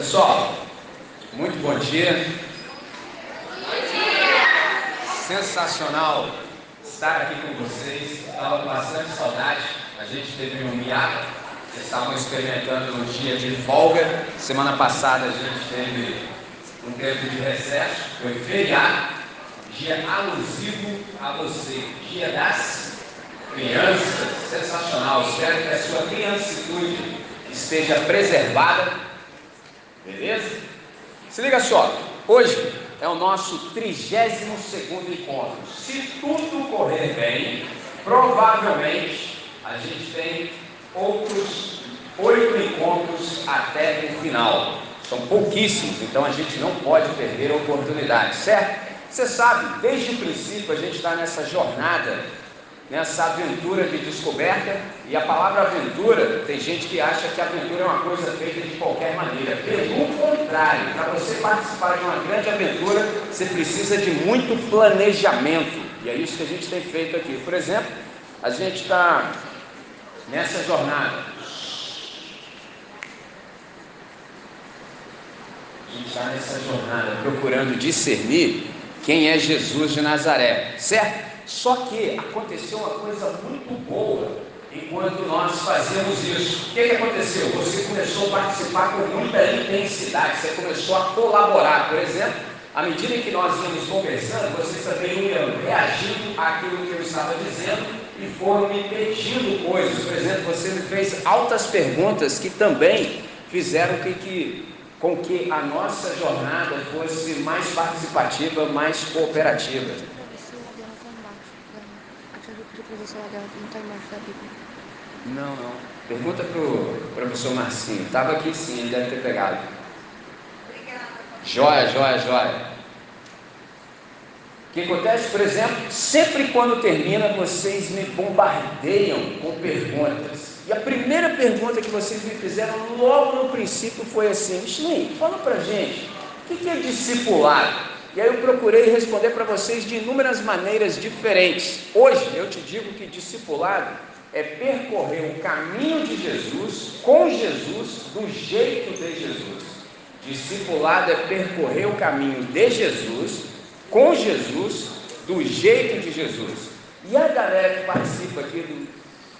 Pessoal, muito bom dia. Bom dia. Sensacional estar aqui com vocês. Estava com bastante saudade. A gente teve um hiato. Vocês estavam experimentando um dia de folga. Semana passada a gente teve um tempo de recesso. Foi feriado. Dia alusivo a você. Dia das crianças. Sensacional. Espero que a sua criancitude esteja preservada Beleza? Se liga só, hoje é o nosso 32 encontro. Se tudo correr bem, provavelmente a gente tem outros oito encontros até o final. São pouquíssimos, então a gente não pode perder a oportunidade, certo? Você sabe, desde o princípio a gente está nessa jornada nessa aventura de descoberta. E a palavra aventura, tem gente que acha que aventura é uma coisa feita de qualquer maneira. Pelo contrário, para você participar de uma grande aventura, você precisa de muito planejamento. E é isso que a gente tem feito aqui. Por exemplo, a gente está nessa jornada. A gente está nessa jornada procurando discernir quem é Jesus de Nazaré, certo? Só que aconteceu uma coisa muito boa enquanto nós fazíamos isso. O que, que aconteceu? Você começou a participar com muita intensidade, você começou a colaborar. Por exemplo, à medida que nós íamos conversando, vocês também iam reagindo àquilo que eu estava dizendo e foram me pedindo coisas. Por exemplo, você me fez altas perguntas que também fizeram que, que, com que a nossa jornada fosse mais participativa, mais cooperativa professor não está embaixo da Bíblia. Não, não. Pergunta para o professor Marcinho. Estava aqui sim, ele deve ter pegado. Joia, joia, joia. O que acontece, por exemplo, sempre quando termina, vocês me bombardeiam com perguntas. E a primeira pergunta que vocês me fizeram logo no princípio foi assim: Michelin, fala pra gente, o que é discipulado? E aí eu procurei responder para vocês de inúmeras maneiras diferentes. Hoje eu te digo que discipulado é percorrer o caminho de Jesus, com Jesus, do jeito de Jesus. Discipulado é percorrer o caminho de Jesus, com Jesus, do jeito de Jesus. E a galera que participa aqui do,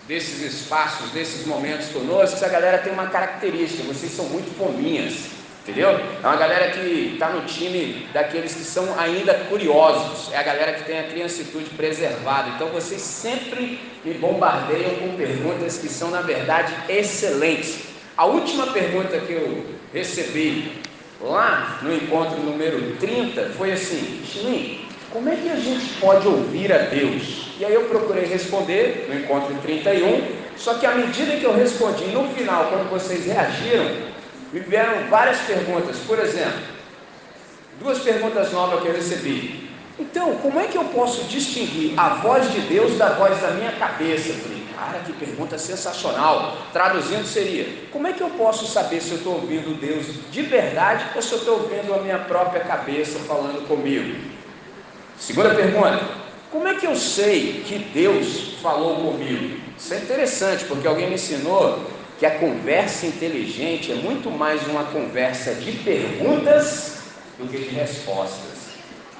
desses espaços, desses momentos conosco, essa galera tem uma característica, vocês são muito fominhas. Entendeu? É uma galera que está no time daqueles que são ainda curiosos. É a galera que tem a criancitude preservada. Então vocês sempre me bombardeiam com perguntas que são, na verdade, excelentes. A última pergunta que eu recebi lá no encontro número 30 foi assim: Chilim, como é que a gente pode ouvir a Deus? E aí eu procurei responder no encontro 31, só que à medida que eu respondi no final, quando vocês reagiram, me vieram várias perguntas. Por exemplo, duas perguntas novas que eu recebi. Então, como é que eu posso distinguir a voz de Deus da voz da minha cabeça? Eu falei, cara, que pergunta sensacional. Traduzindo seria: como é que eu posso saber se eu estou ouvindo Deus de verdade ou se eu estou ouvindo a minha própria cabeça falando comigo? Segunda pergunta: como é que eu sei que Deus falou comigo? Isso é interessante, porque alguém me ensinou que a conversa inteligente é muito mais uma conversa de perguntas do que de respostas.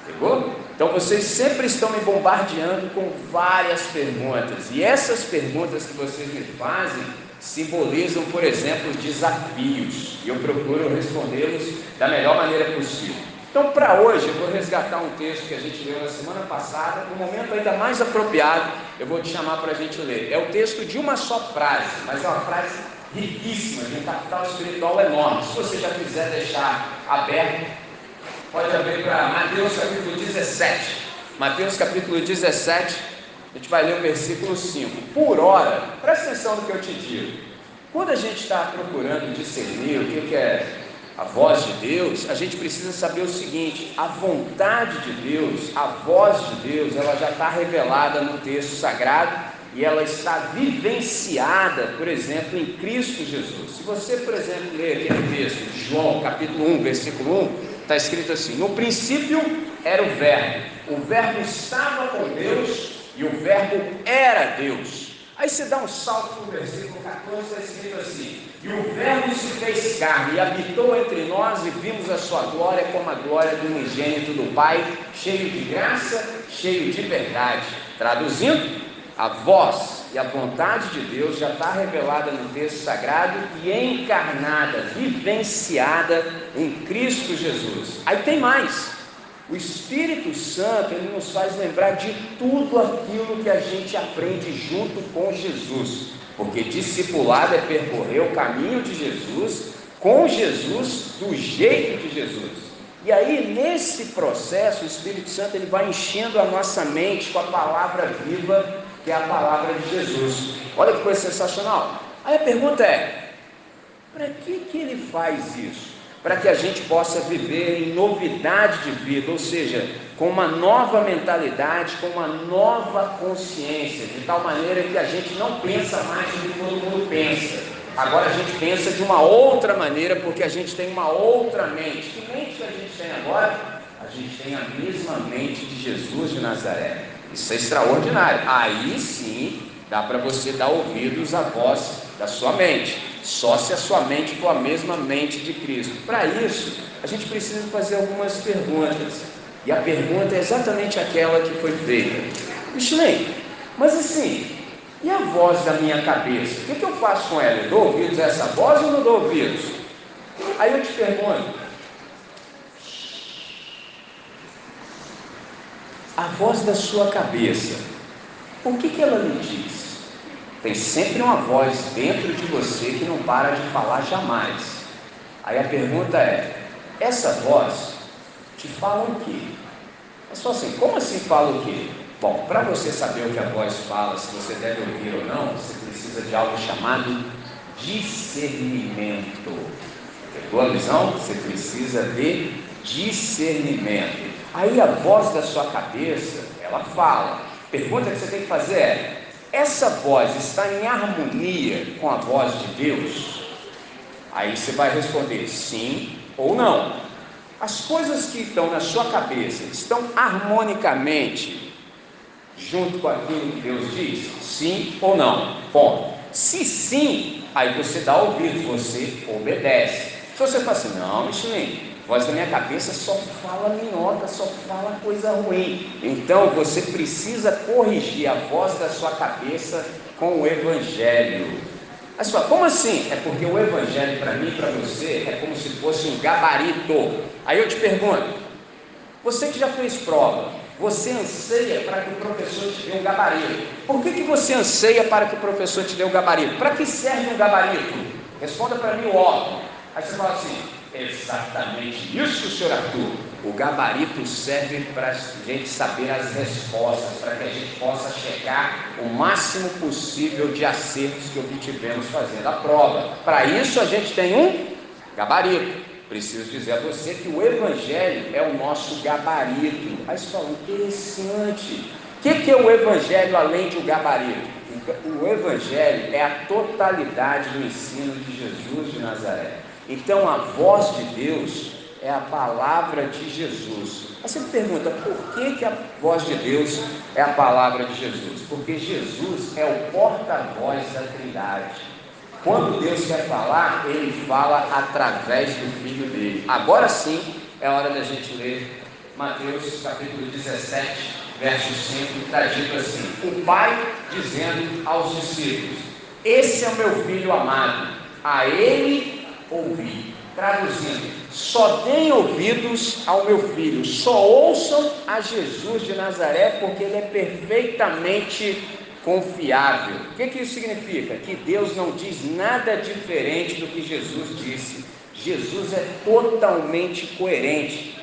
Pegou? Então vocês sempre estão me bombardeando com várias perguntas. E essas perguntas que vocês me fazem simbolizam, por exemplo, desafios. E eu procuro respondê-los da melhor maneira possível. Então, para hoje, eu vou resgatar um texto que a gente leu na semana passada, no momento ainda mais apropriado, eu vou te chamar para a gente ler. É o texto de uma só frase, mas é uma frase riquíssima, de um capital espiritual enorme. Se você já quiser deixar aberto, pode abrir para Mateus capítulo 17. Mateus capítulo 17, a gente vai ler o versículo 5. Por hora, presta atenção no que eu te digo. Quando a gente está procurando discernir o que é a voz de Deus, a gente precisa saber o seguinte: a vontade de Deus, a voz de Deus, ela já está revelada no texto sagrado e ela está vivenciada, por exemplo, em Cristo Jesus. Se você, por exemplo, ler aquele texto de João, capítulo 1, versículo 1, está escrito assim: No princípio era o Verbo, o Verbo estava com Deus e o Verbo era Deus. Aí você dá um salto no versículo 14, está escrito assim: E o Verbo se fez carne e habitou entre nós, e vimos a sua glória como a glória do unigênito do Pai, cheio de graça, cheio de verdade. Traduzindo, a voz e a vontade de Deus já está revelada no texto sagrado e encarnada, vivenciada em Cristo Jesus. Aí tem mais. O Espírito Santo, ele nos faz lembrar de tudo aquilo que a gente aprende junto com Jesus. Porque discipulado é percorrer o caminho de Jesus, com Jesus, do jeito de Jesus. E aí, nesse processo, o Espírito Santo ele vai enchendo a nossa mente com a palavra viva, que é a palavra de Jesus. Olha que coisa sensacional. Aí a pergunta é: para que, que ele faz isso? Para que a gente possa viver em novidade de vida, ou seja, com uma nova mentalidade, com uma nova consciência, de tal maneira que a gente não pensa mais do que todo mundo pensa. Agora a gente pensa de uma outra maneira, porque a gente tem uma outra mente. Que mente que a gente tem agora? A gente tem a mesma mente de Jesus de Nazaré. Isso é extraordinário. Aí sim dá para você dar ouvidos à voz da sua mente só se a sua mente for a mesma mente de Cristo. Para isso, a gente precisa fazer algumas perguntas. E a pergunta é exatamente aquela que foi feita. Michelin, mas assim, e a voz da minha cabeça? O que, que eu faço com ela? Eu dou ouvidos a essa voz ou não dou ouvidos? Aí eu te pergunto, a voz da sua cabeça, o que, que ela lhe diz? Tem sempre uma voz dentro de você que não para de falar jamais. Aí a pergunta é: essa voz te fala o quê? É só assim, como assim fala o quê? Bom, para você saber o que a voz fala, se você deve ouvir ou não, você precisa de algo chamado discernimento. Pegou a visão? Você precisa de discernimento. Aí a voz da sua cabeça, ela fala. Pergunta que você tem que fazer é: essa voz está em harmonia com a voz de Deus? Aí você vai responder sim ou não. As coisas que estão na sua cabeça estão harmonicamente junto com aquilo que Deus diz? Sim ou não? Bom, se sim, aí você dá ouvido, você obedece. Se você fala assim, não, Michelin, voz da minha cabeça só fala minhoca, só fala coisa ruim. Então você precisa corrigir a voz da sua cabeça com o Evangelho. Mas fala, como assim? É porque o Evangelho para mim e para você é como se fosse um gabarito. Aí eu te pergunto, você que já fez prova, você anseia para que o professor te dê um gabarito. Por que, que você anseia para que o professor te dê um gabarito? Para que serve um gabarito? Responda para mim o óbvio. Aí você fala assim, Exatamente isso, senhor Arthur. O gabarito serve para a gente saber as respostas, para que a gente possa chegar o máximo possível de acertos que obtivemos fazendo a prova. Para isso a gente tem um gabarito. Preciso dizer a você que o Evangelho é o nosso gabarito. Aí fala, interessante. O que, que é o Evangelho além de um gabarito? O Evangelho é a totalidade do ensino de Jesus de Nazaré. Então a voz de Deus é a palavra de Jesus. Você me pergunta, por que, que a voz de Deus é a palavra de Jesus? Porque Jesus é o porta-voz da Trindade. Quando Deus quer falar, ele fala através do Filho dele. Agora sim é hora da gente ler Mateus capítulo 17, verso 5, que está dito assim: O Pai dizendo aos discípulos: Esse é o meu filho amado, a ele ouvir. Traduzindo, só deem ouvidos ao meu filho, só ouçam a Jesus de Nazaré, porque ele é perfeitamente confiável. O que, que isso significa? Que Deus não diz nada diferente do que Jesus disse. Jesus é totalmente coerente.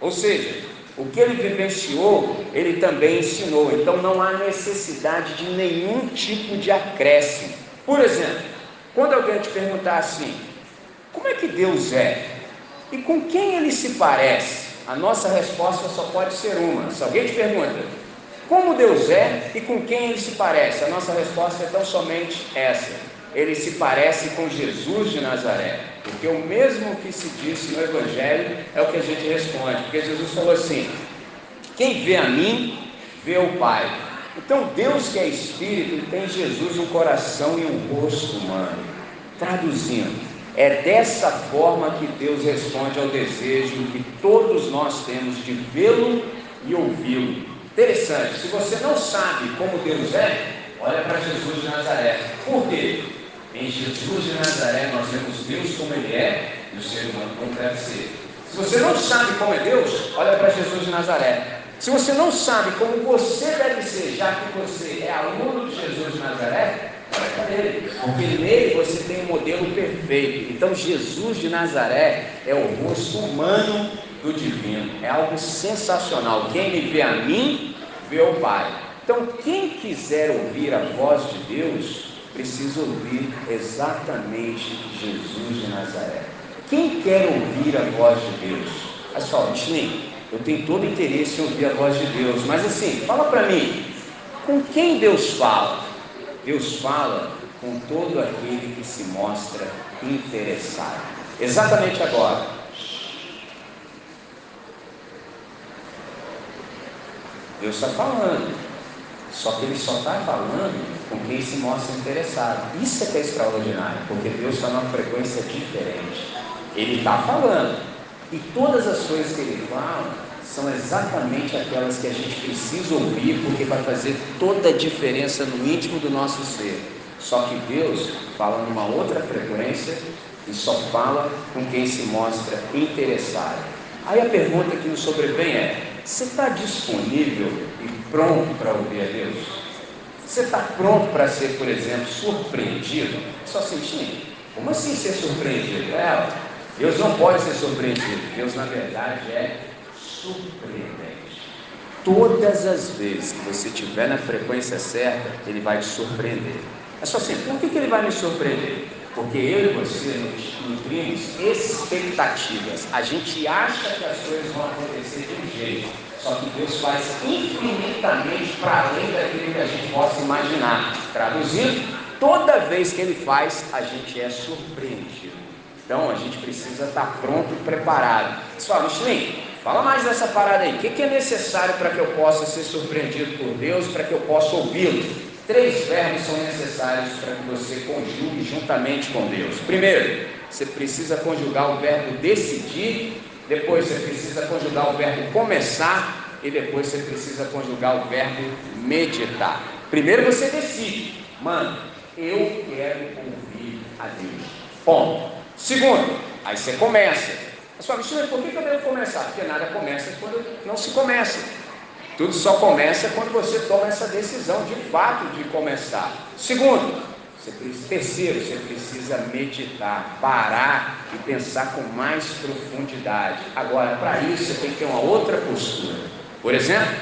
Ou seja, o que ele vivenciou, ele também ensinou. Então não há necessidade de nenhum tipo de acréscimo. Por exemplo, quando alguém te perguntar assim, como é que Deus é? E com quem ele se parece? A nossa resposta só pode ser uma. Se alguém te pergunta, como Deus é e com quem ele se parece? A nossa resposta é tão somente essa. Ele se parece com Jesus de Nazaré. Porque o mesmo que se disse no Evangelho é o que a gente responde. Porque Jesus falou assim: quem vê a mim, vê o Pai. Então, Deus que é Espírito tem Jesus um coração e um rosto humano. Traduzindo, é dessa forma que Deus responde ao desejo que todos nós temos de vê-lo e ouvi-lo. Interessante, se você não sabe como Deus é, olha para Jesus de Nazaré. Por quê? Em Jesus de Nazaré nós vemos Deus como Ele é e o ser humano como deve ser. Se você não sabe como é Deus, olha para Jesus de Nazaré. Se você não sabe como você deve ser, já que você é aluno de Jesus de Nazaré, olha para ele, porque nele você tem um modelo perfeito. Então, Jesus de Nazaré é o rosto humano do divino, é algo sensacional. Quem me vê a mim, vê o Pai. Então, quem quiser ouvir a voz de Deus, precisa ouvir exatamente Jesus de Nazaré. Quem quer ouvir a voz de Deus? Olha só, Michelin, eu tenho todo interesse em ouvir a voz de Deus, mas assim, fala para mim, com quem Deus fala? Deus fala com todo aquele que se mostra interessado. Exatamente agora. Deus está falando, só que Ele só está falando com quem se mostra interessado. Isso é que é extraordinário, porque Deus está numa frequência diferente. Ele está falando, e todas as coisas que ele fala são exatamente aquelas que a gente precisa ouvir, porque vai fazer toda a diferença no íntimo do nosso ser. Só que Deus fala numa outra frequência e só fala com quem se mostra interessado. Aí a pergunta que nos sobrevém é: você está disponível e pronto para ouvir a Deus? Você está pronto para ser, por exemplo, surpreendido? Só sentindo? Como assim ser surpreendido? É, Deus não pode ser surpreendido. Deus, na verdade, é surpreendente. Todas as vezes que você estiver na frequência certa, Ele vai te surpreender. É só assim, por que, que Ele vai me surpreender? Porque eu e você nutrimos expectativas. A gente acha que as coisas vão acontecer de um jeito, só que Deus faz infinitamente para além daquilo que a gente possa imaginar. Traduzindo, toda vez que Ele faz, a gente é surpreendido. Então a gente precisa estar pronto e preparado. Pessoal, Michelin, fala mais dessa parada aí. O que é necessário para que eu possa ser surpreendido por Deus, para que eu possa ouvi-lo? Três verbos são necessários para que você conjugue juntamente com Deus. Primeiro, você precisa conjugar o verbo decidir, depois você precisa conjugar o verbo começar e depois você precisa conjugar o verbo meditar. Primeiro você decide, mano, eu quero ouvir a Deus. Ponto. Segundo, aí você começa. Sua Cristina, por que eu devo começar? Porque nada começa quando não se começa. Tudo só começa quando você toma essa decisão de fato de começar. Segundo, você precisa, terceiro, você precisa meditar, parar e pensar com mais profundidade. Agora, para isso, você tem que ter uma outra postura. Por exemplo,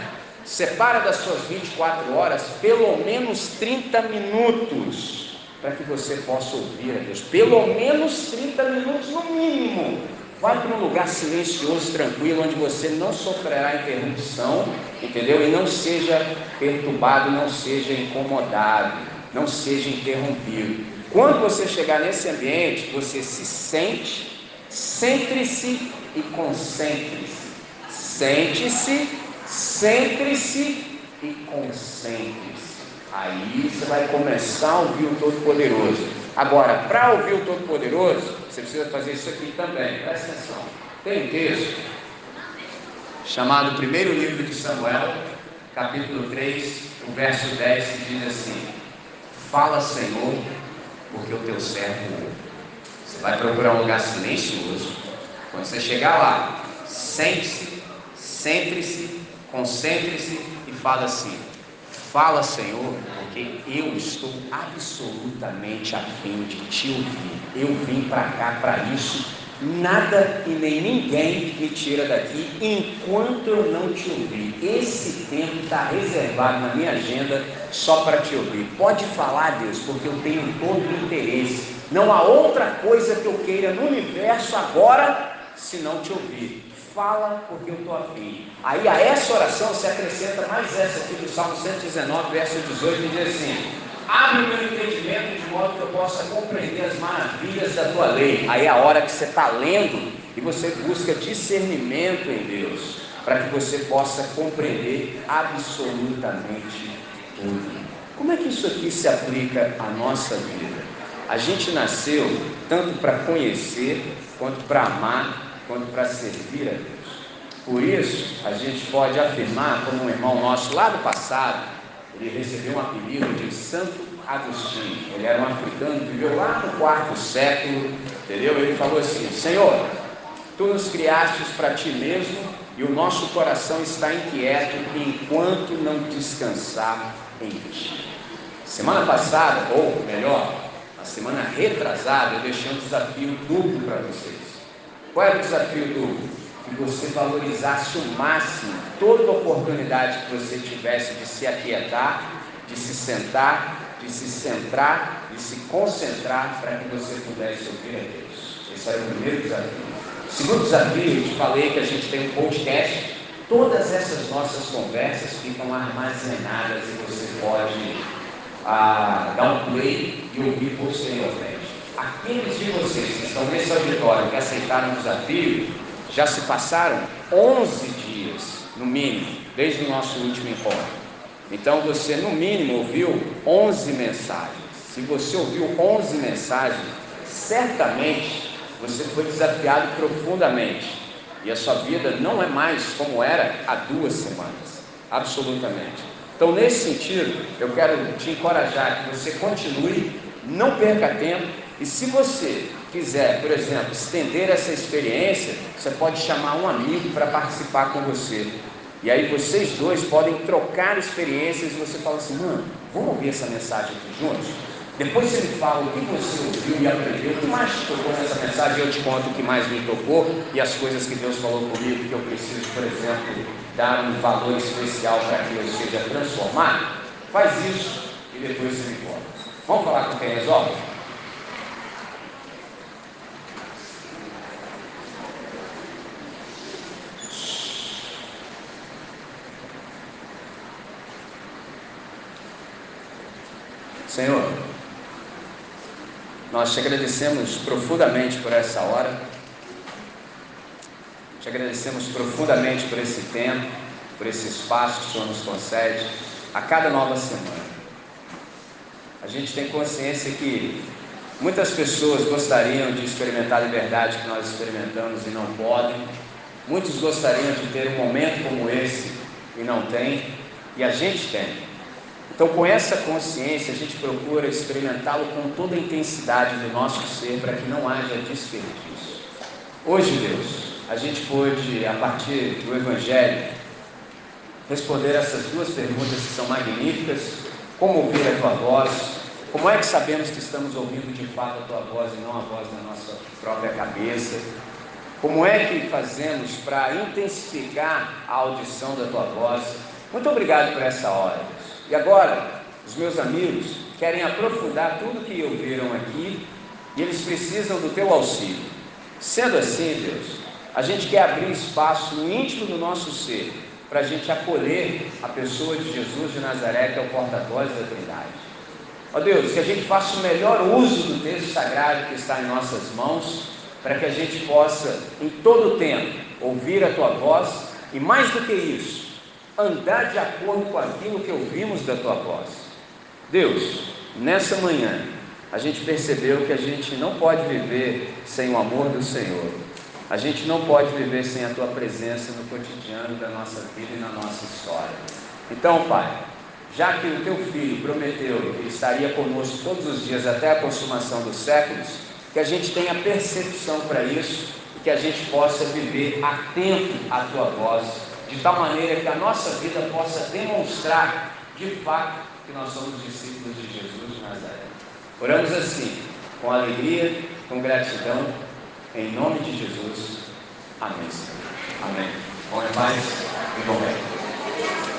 separa das suas 24 horas pelo menos 30 minutos para que você possa ouvir a Deus. Pelo menos 30 minutos no mínimo. Vai para um lugar silencioso, tranquilo, onde você não sofrerá interrupção, entendeu? E não seja perturbado, não seja incomodado, não seja interrompido. Quando você chegar nesse ambiente, você se sente, centre-se e concentre-se. Sente-se, centre-se e concentre-se. Aí você vai começar a ouvir o Todo-Poderoso. Agora, para ouvir o Todo-Poderoso, você precisa fazer isso aqui também. Presta atenção. Tem um texto chamado Primeiro Livro de Samuel, capítulo 3, o verso 10, que diz assim: Fala, Senhor, porque o teu servo ouve. Você vai procurar um lugar silencioso. Quando você chegar lá, sente-se, centre-se, concentre-se e fala assim: Fala, Senhor, porque eu estou absolutamente afim de te ouvir. Eu vim para cá para isso. Nada e nem ninguém me tira daqui enquanto eu não te ouvir. Esse tempo está reservado na minha agenda só para te ouvir. Pode falar, Deus, porque eu tenho todo o interesse. Não há outra coisa que eu queira no universo agora senão te ouvir fala porque eu estou afim. Aí a essa oração se acrescenta mais essa aqui do Salmo 119, verso 18, que diz assim: Abre o meu entendimento de modo que eu possa compreender as maravilhas da tua lei. Aí é a hora que você está lendo e você busca discernimento em Deus, para que você possa compreender absolutamente tudo. Como é que isso aqui se aplica à nossa vida? A gente nasceu tanto para conhecer, quanto para amar, quanto para servir a Deus. Por isso, a gente pode afirmar, como um irmão nosso lá do passado, ele recebeu um apelido de Santo Agostinho. Ele era um africano, viveu lá no quarto século, entendeu? Ele falou assim: Senhor, tu nos criastes para ti mesmo e o nosso coração está inquieto enquanto não descansar em ti. Semana passada, ou melhor, a semana retrasada, eu deixei um desafio duplo para vocês. Qual era o desafio duplo? Que você valorizasse o máximo toda oportunidade que você tivesse de se aquietar, de se sentar, de se centrar, de se concentrar para que você pudesse ouvir a Deus. Esse era o primeiro desafio. O segundo desafio, eu te falei que a gente tem um podcast. Todas essas nossas conversas ficam armazenadas e você pode ah, dar um play e ouvir posteriormente. Aqueles de vocês que estão nesse auditório que aceitaram o desafio, já se passaram 11 dias, no mínimo, desde o nosso último encontro. Então você, no mínimo, ouviu 11 mensagens. Se você ouviu 11 mensagens, certamente você foi desafiado profundamente. E a sua vida não é mais como era há duas semanas. Absolutamente. Então, nesse sentido, eu quero te encorajar que você continue, não perca tempo. E se você quiser, por exemplo, estender essa experiência, você pode chamar um amigo para participar com você. E aí vocês dois podem trocar experiências e você fala assim, mano, vamos ouvir essa mensagem aqui juntos? Depois você me fala o que você ouviu e aprendeu, o que mais te tocou nessa mensagem, eu te conto o que mais me tocou e as coisas que Deus falou comigo, que eu preciso, por exemplo, dar um valor especial para que eu seja transformado. Faz isso e depois você me conta. Vamos falar com quem resolve? Senhor, nós te agradecemos profundamente por essa hora, te agradecemos profundamente por esse tempo, por esse espaço que o Senhor nos concede a cada nova semana. A gente tem consciência que muitas pessoas gostariam de experimentar a liberdade que nós experimentamos e não podem, muitos gostariam de ter um momento como esse e não têm, e a gente tem. Então, com essa consciência, a gente procura experimentá-lo com toda a intensidade do nosso ser para que não haja desperdício. Hoje, Deus, a gente pôde, a partir do Evangelho, responder essas duas perguntas que são magníficas: como ouvir a tua voz? Como é que sabemos que estamos ouvindo de fato a tua voz e não a voz da nossa própria cabeça? Como é que fazemos para intensificar a audição da tua voz? Muito obrigado por essa hora. E agora, os meus amigos querem aprofundar tudo que ouviram aqui e eles precisam do teu auxílio. Sendo assim, Deus, a gente quer abrir espaço no íntimo do nosso ser para a gente acolher a pessoa de Jesus de Nazaré, que é o porta-voz da Trindade. Ó Deus, que a gente faça o melhor uso do texto sagrado que está em nossas mãos, para que a gente possa, em todo o tempo, ouvir a tua voz e, mais do que isso, andar de acordo com aquilo que ouvimos da tua voz. Deus, nessa manhã, a gente percebeu que a gente não pode viver sem o amor do Senhor. A gente não pode viver sem a tua presença no cotidiano da nossa vida e na nossa história. Então, Pai, já que o teu filho prometeu que estaria conosco todos os dias até a consumação dos séculos, que a gente tenha percepção para isso e que a gente possa viver atento à tua voz de tal maneira que a nossa vida possa demonstrar de fato que nós somos discípulos de Jesus de Nazaré. Oramos assim, com alegria, com gratidão, em nome de Jesus. Amém. Amém. Bom, paz e bom bem.